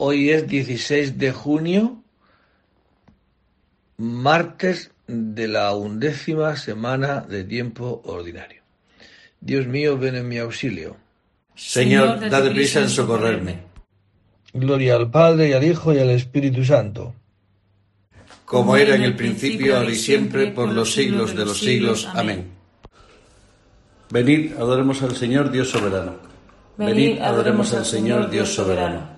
Hoy es 16 de junio, martes de la undécima semana de tiempo ordinario. Dios mío, ven en mi auxilio. Señor, date prisa en socorrerme. Gloria al Padre y al Hijo y al Espíritu Santo. Como era en el principio, ahora y siempre, por los siglos de los siglos. Amén. Venid, adoremos al Señor Dios soberano. Venid, adoremos al Señor Dios soberano.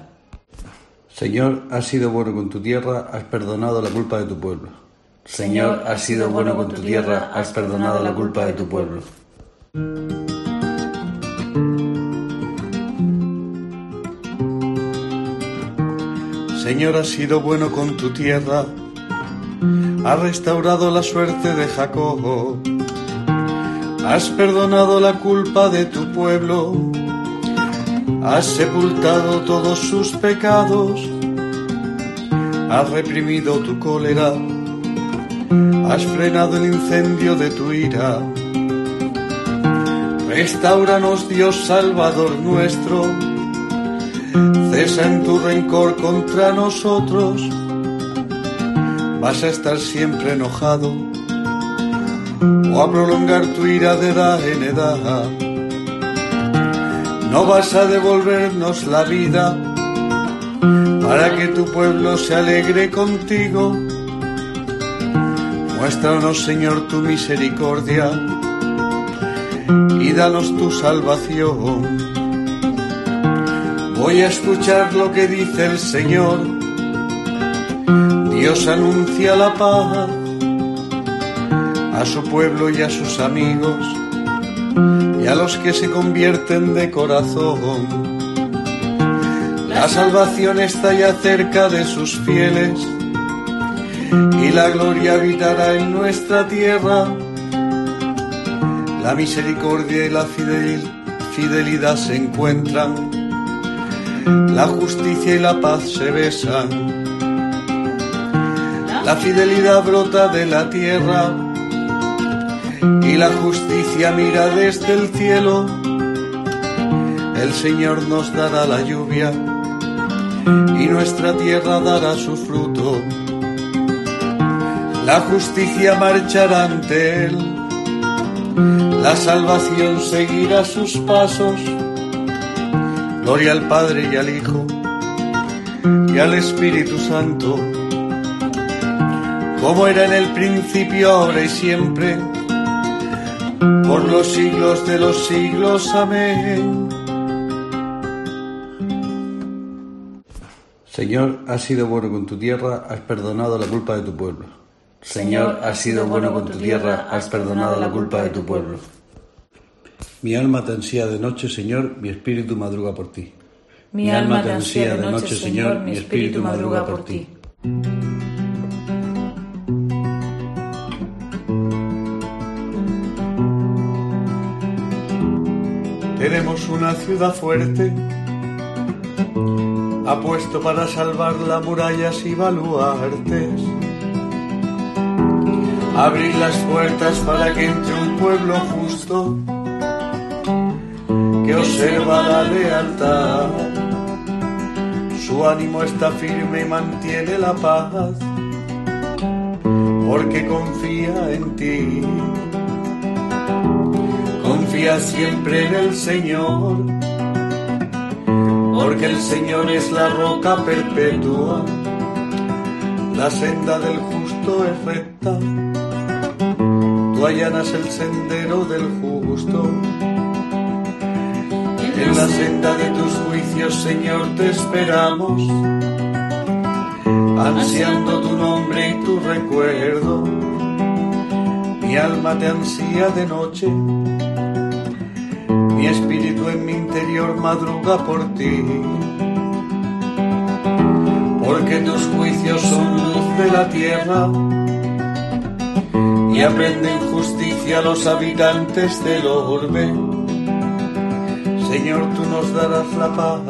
Señor, has sido bueno con tu tierra, has perdonado la culpa de tu pueblo. Señor, has sido bueno con tu tierra, has perdonado la culpa de tu pueblo. Señor, has sido bueno con tu tierra, has restaurado la suerte de Jacob, has perdonado la culpa de tu pueblo, has sepultado todos sus pecados, has reprimido tu cólera, has frenado el incendio de tu ira. Restauranos, Dios Salvador nuestro, cesa en tu rencor contra nosotros, vas a estar siempre enojado o a prolongar tu ira de edad en edad. No vas a devolvernos la vida para que tu pueblo se alegre contigo. Muéstranos, Señor, tu misericordia y danos tu salvación. Voy a escuchar lo que dice el Señor. Dios anuncia la paz a su pueblo y a sus amigos y a los que se convierten de corazón. La salvación está ya cerca de sus fieles y la gloria habitará en nuestra tierra. La misericordia y la fidelidad se encuentran la justicia y la paz se besan. La fidelidad brota de la tierra y la justicia mira desde el cielo. El Señor nos dará la lluvia y nuestra tierra dará su fruto. La justicia marchará ante Él, la salvación seguirá sus pasos. Gloria al Padre y al Hijo y al Espíritu Santo, como era en el principio, ahora y siempre, por los siglos de los siglos. Amén. Señor, has sido bueno con tu tierra, has perdonado la culpa de tu pueblo. Señor, has sido bueno con tu tierra, has perdonado la culpa de tu pueblo. Mi alma te ansía de noche, Señor, mi espíritu madruga por ti. Mi alma te ansía de noche, Señor, mi espíritu madruga por ti. Ciudad fuerte, apuesto para salvarla murallas y baluartes. Abrir las puertas para que entre un pueblo justo que observa la lealtad. Su ánimo está firme y mantiene la paz, porque confía en ti. Siempre en el Señor, porque el Señor es la roca perpetua, la senda del justo es recta, tú allanas el sendero del justo. En la senda de tus juicios, Señor, te esperamos, ansiando tu nombre y tu recuerdo. Mi alma te ansía de noche, mi espíritu en mi interior madruga por ti. Porque tus juicios son luz de la tierra y aprenden justicia a los habitantes del orbe. Señor, tú nos darás la paz,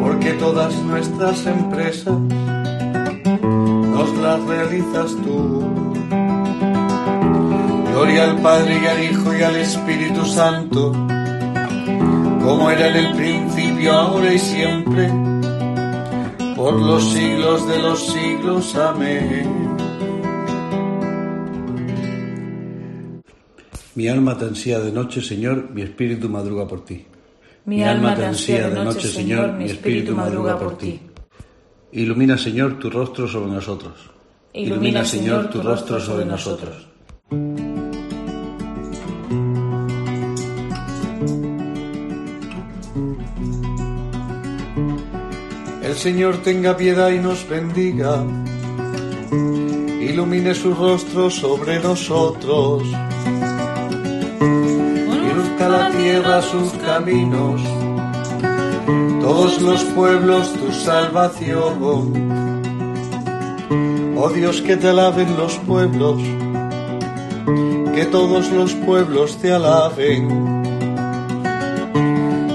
porque todas nuestras empresas nos las realizas tú. Gloria al Padre y al Hijo y al Espíritu Santo, como era en el principio, ahora y siempre, por los siglos de los siglos. Amén. Mi alma te ansía de noche, Señor, mi espíritu madruga por ti. Mi alma te ansía de noche, Señor, mi espíritu madruga por ti. Ilumina, Señor, tu rostro sobre nosotros. Ilumina, Señor, tu rostro sobre nosotros. Señor tenga piedad y nos bendiga. Ilumine su rostro sobre nosotros. Y luzca la tierra sus caminos. Todos los pueblos tu salvación. Oh Dios, que te alaben los pueblos. Que todos los pueblos te alaben.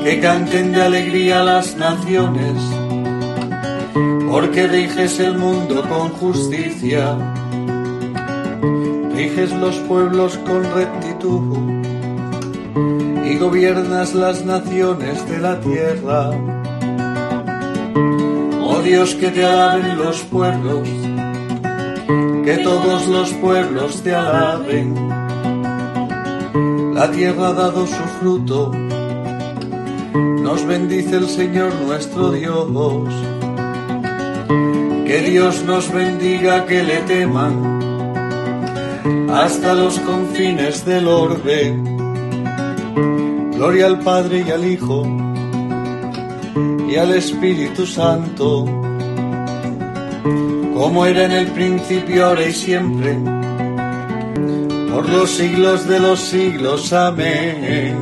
Que canten de alegría las naciones porque riges el mundo con justicia, riges los pueblos con rectitud y gobiernas las naciones de la tierra. Oh Dios, que te alaben los pueblos, que todos los pueblos te alaben. La tierra ha dado su fruto, nos bendice el Señor nuestro Dios. Que Dios nos bendiga, que le teman hasta los confines del orbe. Gloria al Padre y al Hijo y al Espíritu Santo, como era en el principio, ahora y siempre, por los siglos de los siglos. Amén.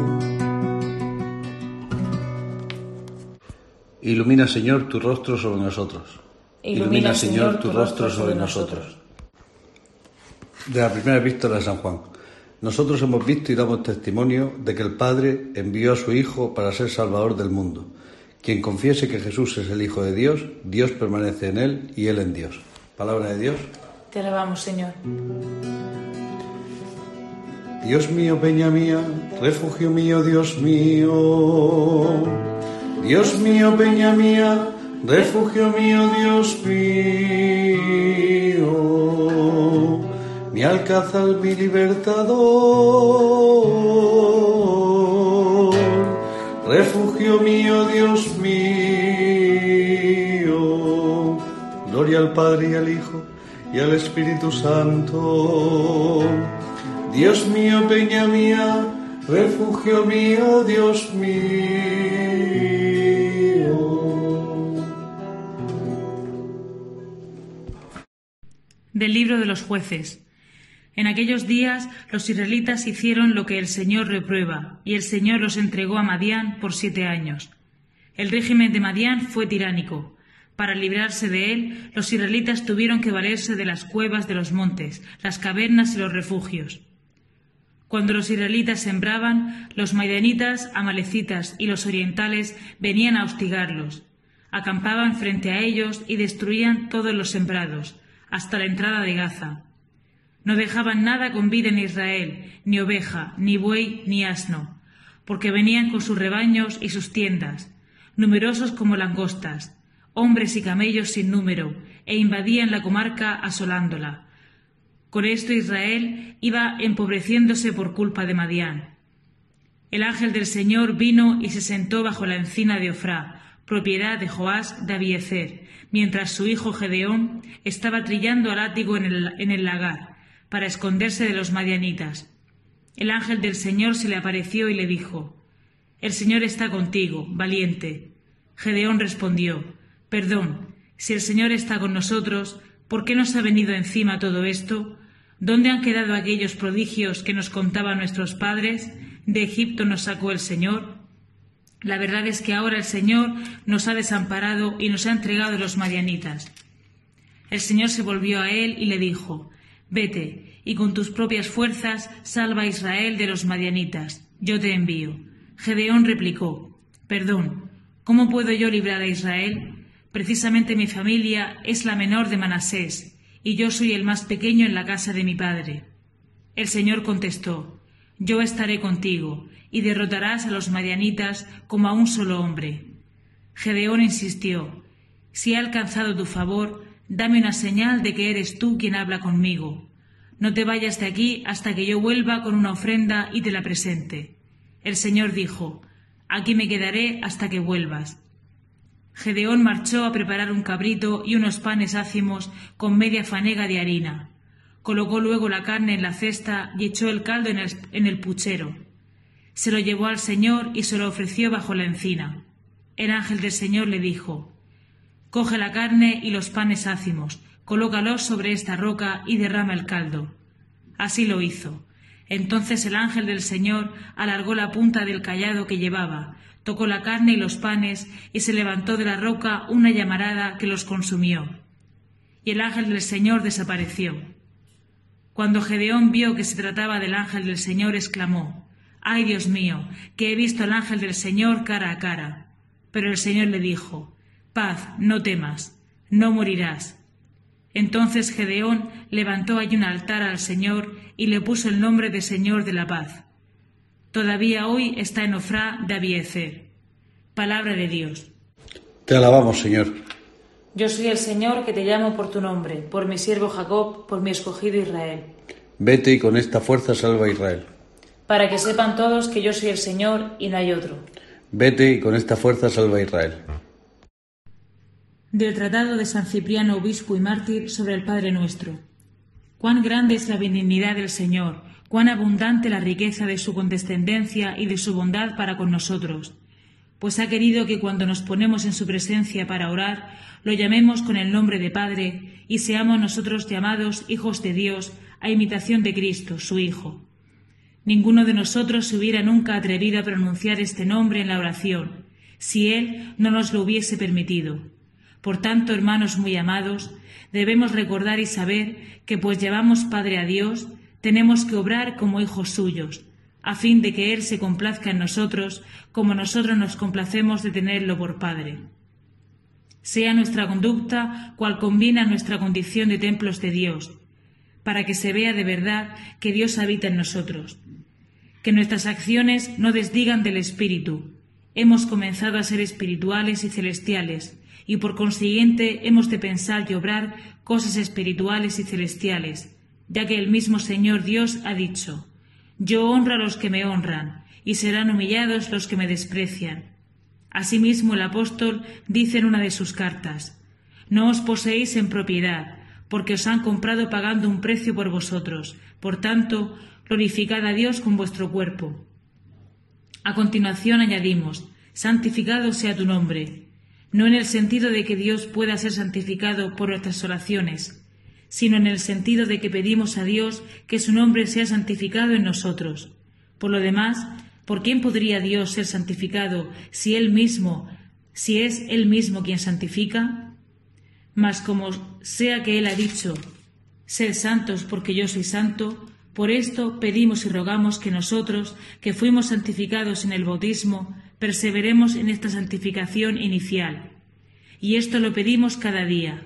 Ilumina, Señor, tu rostro sobre nosotros. Ilumina, Señor, tu rostro sobre nosotros. De la primera epístola de San Juan. Nosotros hemos visto y damos testimonio de que el Padre envió a su Hijo para ser Salvador del mundo. Quien confiese que Jesús es el Hijo de Dios, Dios permanece en él y él en Dios. Palabra de Dios. Te alabamos, Señor. Dios mío, peña mía, refugio mío, Dios mío. Dios mío, peña mía, refugio mío, Dios mío. mi alcázar, mi libertador, refugio mío, Dios mío, gloria al Padre y al Hijo y al Espíritu Santo, Dios mío, peña mía, refugio mío, Dios mío. Del libro de los jueces. En aquellos días los israelitas hicieron lo que el Señor reprueba, y el Señor los entregó a Madián por siete años. El régimen de Madián fue tiránico. Para librarse de él, los israelitas tuvieron que valerse de las cuevas de los montes, las cavernas y los refugios. Cuando los israelitas sembraban, los madianitas, amalecitas y los orientales venían a hostigarlos. Acampaban frente a ellos y destruían todos los sembrados, hasta la entrada de Gaza. No dejaban nada con vida en Israel, ni oveja, ni buey, ni asno, porque venían con sus rebaños y sus tiendas, numerosos como langostas, hombres y camellos sin número, e invadían la comarca asolándola. Con esto Israel iba empobreciéndose por culpa de Madián. El ángel del Señor vino y se sentó bajo la encina de Ofrá, propiedad de Joás de mientras su hijo Gedeón estaba trillando al látigo en el, en el lagar, para esconderse de los madianitas. El ángel del Señor se le apareció y le dijo, El Señor está contigo, valiente. Gedeón respondió, Perdón, si el Señor está con nosotros, ¿por qué nos ha venido encima todo esto? ¿Dónde han quedado aquellos prodigios que nos contaban nuestros padres? ¿De Egipto nos sacó el Señor? La verdad es que ahora el Señor nos ha desamparado y nos ha entregado los madianitas. El Señor se volvió a él y le dijo, Vete, y con tus propias fuerzas salva a Israel de los madianitas. Yo te envío. Gedeón replicó, Perdón, ¿cómo puedo yo librar a Israel? Precisamente mi familia es la menor de Manasés, y yo soy el más pequeño en la casa de mi padre. El Señor contestó, Yo estaré contigo, y derrotarás a los madianitas como a un solo hombre. Gedeón insistió, Si he alcanzado tu favor, Dame una señal de que eres tú quien habla conmigo. No te vayas de aquí hasta que yo vuelva con una ofrenda y te la presente. El Señor dijo, Aquí me quedaré hasta que vuelvas. Gedeón marchó a preparar un cabrito y unos panes ácimos con media fanega de harina. Colocó luego la carne en la cesta y echó el caldo en el, en el puchero. Se lo llevó al Señor y se lo ofreció bajo la encina. El ángel del Señor le dijo, Coge la carne y los panes ácimos, colócalos sobre esta roca y derrama el caldo. Así lo hizo. Entonces el ángel del Señor alargó la punta del callado que llevaba, tocó la carne y los panes, y se levantó de la roca una llamarada que los consumió. Y el ángel del Señor desapareció. Cuando Gedeón vio que se trataba del ángel del Señor, exclamó, Ay Dios mío, que he visto al ángel del Señor cara a cara. Pero el Señor le dijo, Paz, no temas, no morirás. Entonces Gedeón levantó allí un altar al Señor y le puso el nombre de Señor de la paz. Todavía hoy está en Ofrá de Abiezer. Palabra de Dios. Te alabamos, Señor. Yo soy el Señor que te llamo por tu nombre, por mi siervo Jacob, por mi escogido Israel. Vete y con esta fuerza salva a Israel. Para que sepan todos que yo soy el Señor y no hay otro. Vete y con esta fuerza salva a Israel del Tratado de San Cipriano, obispo y mártir, sobre el Padre nuestro. Cuán grande es la benignidad del Señor, cuán abundante la riqueza de su condescendencia y de su bondad para con nosotros, pues ha querido que cuando nos ponemos en su presencia para orar, lo llamemos con el nombre de Padre y seamos nosotros llamados hijos de Dios a imitación de Cristo, su Hijo. Ninguno de nosotros se hubiera nunca atrevido a pronunciar este nombre en la oración, si Él no nos lo hubiese permitido por tanto, hermanos muy amados, debemos recordar y saber que pues llevamos Padre a Dios, tenemos que obrar como hijos suyos, a fin de que Él se complazca en nosotros como nosotros nos complacemos de tenerlo por Padre. Sea nuestra conducta cual conviene a nuestra condición de templos de Dios, para que se vea de verdad que Dios habita en nosotros. Que nuestras acciones no desdigan del Espíritu. Hemos comenzado a ser espirituales y celestiales, y por consiguiente hemos de pensar y obrar cosas espirituales y celestiales, ya que el mismo Señor Dios ha dicho, Yo honro a los que me honran, y serán humillados los que me desprecian. Asimismo el apóstol dice en una de sus cartas, No os poseéis en propiedad, porque os han comprado pagando un precio por vosotros. Por tanto, glorificad a Dios con vuestro cuerpo. A continuación añadimos, santificado sea tu nombre, no en el sentido de que Dios pueda ser santificado por nuestras oraciones, sino en el sentido de que pedimos a Dios que su nombre sea santificado en nosotros. Por lo demás, ¿por quién podría Dios ser santificado si Él mismo, si es Él mismo quien santifica? Mas como sea que Él ha dicho, sed santos porque yo soy santo, por esto pedimos y rogamos que nosotros, que fuimos santificados en el bautismo, perseveremos en esta santificación inicial. Y esto lo pedimos cada día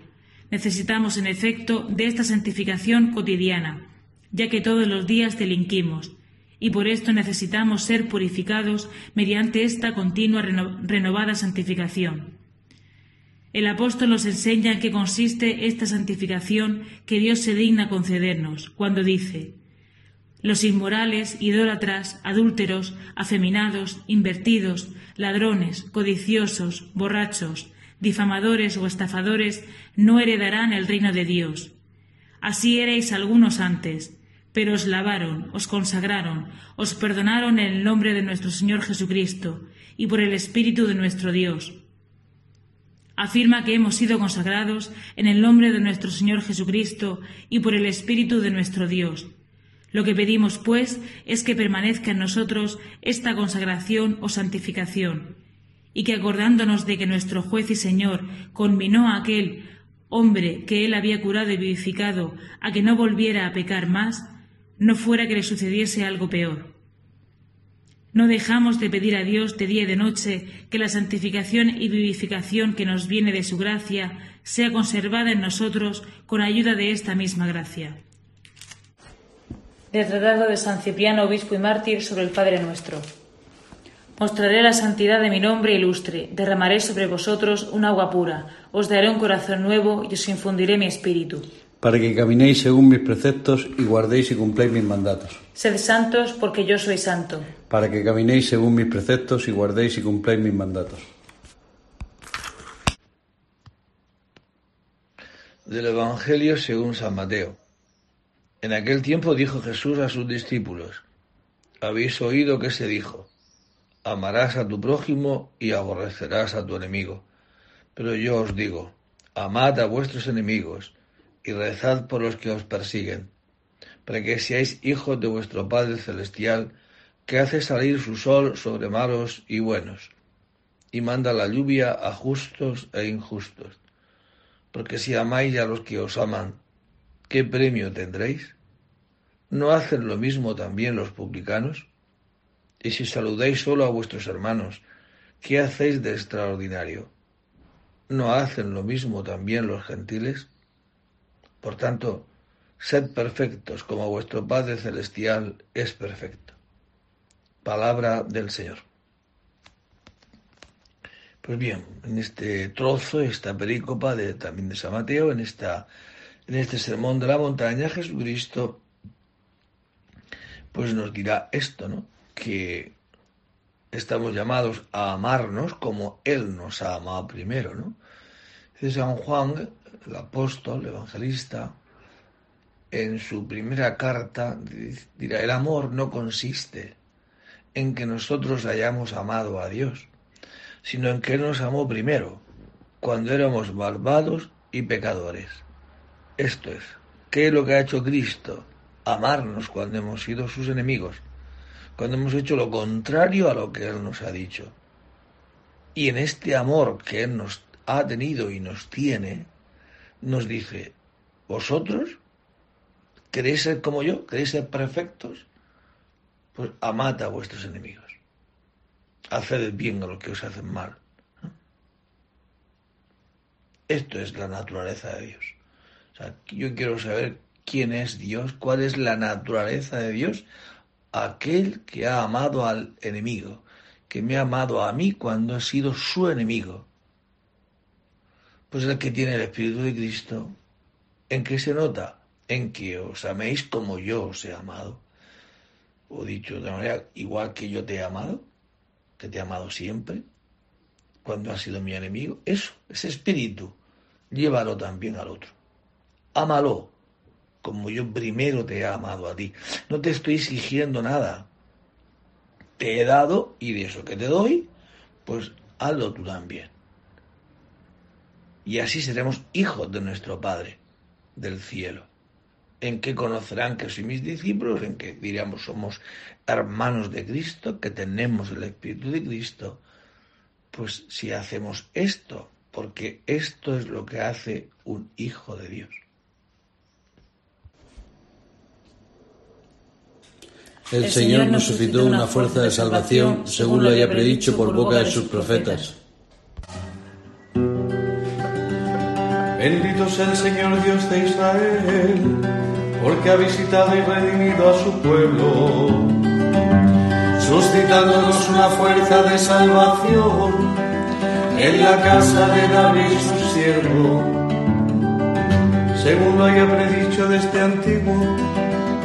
Necesitamos, en efecto, de esta santificación cotidiana, ya que todos los días delinquimos, y por esto necesitamos ser purificados mediante esta continua renovada santificación. El apóstol nos enseña en qué consiste esta santificación que Dios se digna concedernos, cuando dice, los inmorales, idólatras, adúlteros, afeminados, invertidos, ladrones, codiciosos, borrachos, difamadores o estafadores no heredarán el reino de Dios. Así erais algunos antes, pero os lavaron, os consagraron, os perdonaron en el nombre de nuestro Señor Jesucristo y por el Espíritu de nuestro Dios. Afirma que hemos sido consagrados en el nombre de nuestro Señor Jesucristo y por el Espíritu de nuestro Dios. Lo que pedimos, pues, es que permanezca en nosotros esta consagración o santificación, y que acordándonos de que nuestro juez y Señor conminó a aquel hombre que él había curado y vivificado a que no volviera a pecar más, no fuera que le sucediese algo peor. No dejamos de pedir a Dios de día y de noche que la santificación y vivificación que nos viene de su gracia sea conservada en nosotros con ayuda de esta misma gracia. Del Tratado de San Cipriano, obispo y mártir, sobre el Padre nuestro. Mostraré la santidad de mi nombre ilustre, derramaré sobre vosotros un agua pura, os daré un corazón nuevo y os infundiré mi espíritu. Para que caminéis según mis preceptos y guardéis y cumpláis mis mandatos. Sed santos porque yo soy santo. Para que caminéis según mis preceptos y guardéis y cumpláis mis mandatos. Del Evangelio según San Mateo. En aquel tiempo dijo Jesús a sus discípulos, habéis oído que se dijo, amarás a tu prójimo y aborrecerás a tu enemigo. Pero yo os digo, amad a vuestros enemigos y rezad por los que os persiguen, para que seáis hijos de vuestro Padre Celestial, que hace salir su sol sobre malos y buenos, y manda la lluvia a justos e injustos. Porque si amáis a los que os aman, ¿qué premio tendréis? ¿No hacen lo mismo también los publicanos? Y si saludáis solo a vuestros hermanos, ¿qué hacéis de extraordinario? ¿No hacen lo mismo también los gentiles? Por tanto, sed perfectos como vuestro Padre Celestial es perfecto. Palabra del Señor. Pues bien, en este trozo, esta perícopa de, también de San Mateo, en, esta, en este sermón de la montaña, Jesucristo pues nos dirá esto, ¿no? que estamos llamados a amarnos como Él nos ha amado primero, ¿no? Dice San Juan, el apóstol, el evangelista, en su primera carta dirá, el amor no consiste en que nosotros hayamos amado a Dios, sino en que Él nos amó primero, cuando éramos malvados y pecadores. Esto es, ¿qué es lo que ha hecho Cristo? Amarnos cuando hemos sido sus enemigos cuando hemos hecho lo contrario a lo que Él nos ha dicho. Y en este amor que Él nos ha tenido y nos tiene, nos dice, vosotros queréis ser como yo, queréis ser perfectos, pues amad a vuestros enemigos. Haced bien a los que os hacen mal. Esto es la naturaleza de Dios. O sea, yo quiero saber quién es Dios, cuál es la naturaleza de Dios aquel que ha amado al enemigo, que me ha amado a mí cuando he sido su enemigo. Pues el que tiene el Espíritu de Cristo, ¿en qué se nota? en que os améis como yo os he amado. O dicho de manera, igual que yo te he amado, que te he amado siempre, cuando has sido mi enemigo. Eso, ese espíritu, llévalo también al otro. Ámalo, como yo primero te he amado a ti. No te estoy exigiendo nada. Te he dado y de eso que te doy, pues hazlo tú también. Y así seremos hijos de nuestro Padre del cielo. En que conocerán que soy mis discípulos, en que diríamos somos hermanos de Cristo, que tenemos el Espíritu de Cristo. Pues si hacemos esto, porque esto es lo que hace un hijo de Dios. El Señor nos suscitó una fuerza de salvación según lo haya predicho por boca de sus profetas. Bendito sea el Señor Dios de Israel, porque ha visitado y redimido a su pueblo, suscitándonos una fuerza de salvación en la casa de David su siervo, según lo haya predicho desde antiguo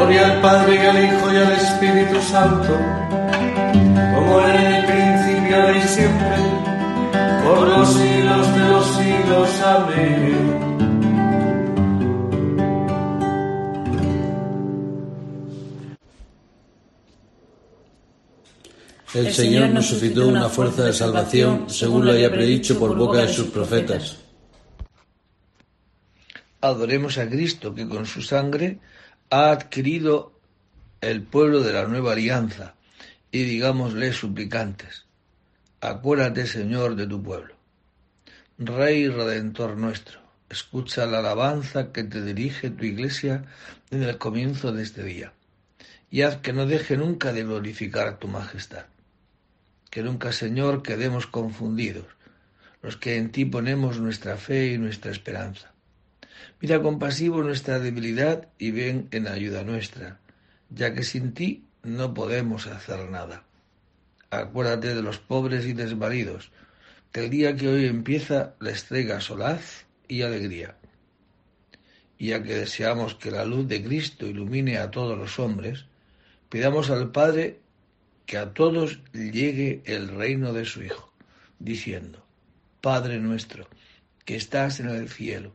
Gloria al Padre y al Hijo y al Espíritu Santo, como era en el principio y siempre, por los siglos de los siglos. Amén. El Señor nos suscitó una fuerza de salvación según lo haya predicho por boca de sus profetas. Adoremos a Cristo que con su sangre ha adquirido el pueblo de la nueva alianza, y digámosle suplicantes, acuérdate Señor de tu pueblo. Rey Redentor nuestro, escucha la alabanza que te dirige tu iglesia en el comienzo de este día, y haz que no deje nunca de glorificar tu majestad. Que nunca, Señor, quedemos confundidos, los que en ti ponemos nuestra fe y nuestra esperanza Mira compasivo nuestra debilidad y ven en ayuda nuestra, ya que sin ti no podemos hacer nada. Acuérdate de los pobres y desvalidos, que el día que hoy empieza les traiga solaz y alegría. Y ya que deseamos que la luz de Cristo ilumine a todos los hombres, pidamos al Padre que a todos llegue el reino de su Hijo, diciendo, Padre nuestro, que estás en el cielo,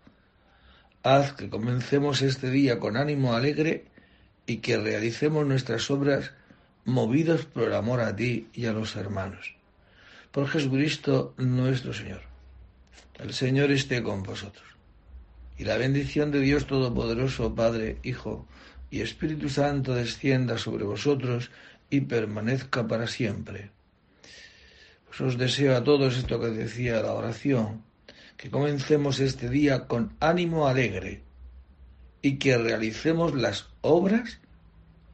Haz que comencemos este día con ánimo alegre y que realicemos nuestras obras movidos por el amor a ti y a los hermanos. Por Jesucristo nuestro Señor. El Señor esté con vosotros. Y la bendición de Dios Todopoderoso, Padre, Hijo y Espíritu Santo descienda sobre vosotros y permanezca para siempre. Pues os deseo a todos esto que decía la oración, que comencemos este día con ánimo alegre y que realicemos las obras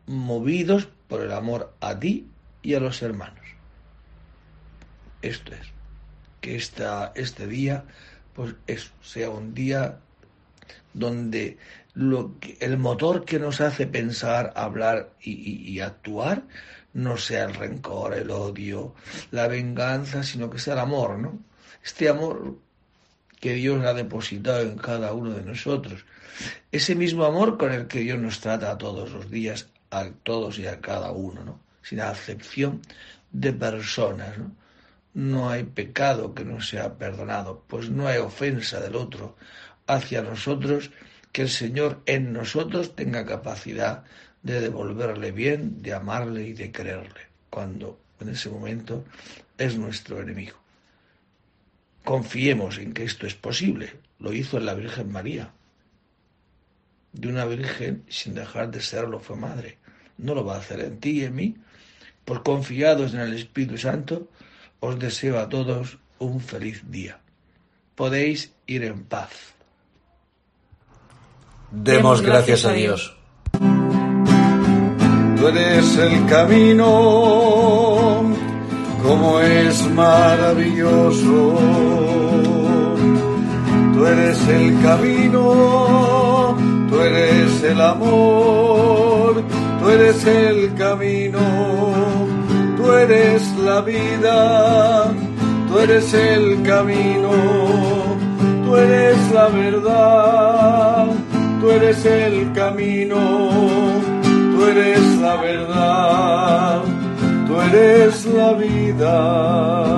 movidos por el amor a ti y a los hermanos. Esto es, que esta, este día pues sea un día donde lo el motor que nos hace pensar, hablar y, actuar no sea el rencor, el odio, la venganza, sino que sea el amor, ¿no? Este amor que Dios ha depositado en cada uno de nosotros. Ese mismo amor con el que Dios nos trata todos los días, a todos y a cada uno, ¿no? Sin acepción de personas, ¿no? No hay pecado que no sea perdonado, pues no hay ofensa del otro hacia nosotros que el Señor en nosotros tenga capacidad de devolverle bien, de amarle y de quererle, cuando en ese momento es nuestro enemigo. Confiemos en que esto es posible. Lo hizo en la Virgen María. De una Virgen sin dejar de serlo fue madre. No lo va a hacer en ti y en mí. Por confiados en el Espíritu Santo, os deseo a todos un feliz día. Podéis ir en paz. Demos gracias a Dios. Tú eres el camino, como es maravilloso. Tú eres el camino, tú eres el amor, tú eres el camino tú eres la vida, tú eres el camino, tú eres la verdad, tú eres el camino, tú eres la verdad, tú eres la vida.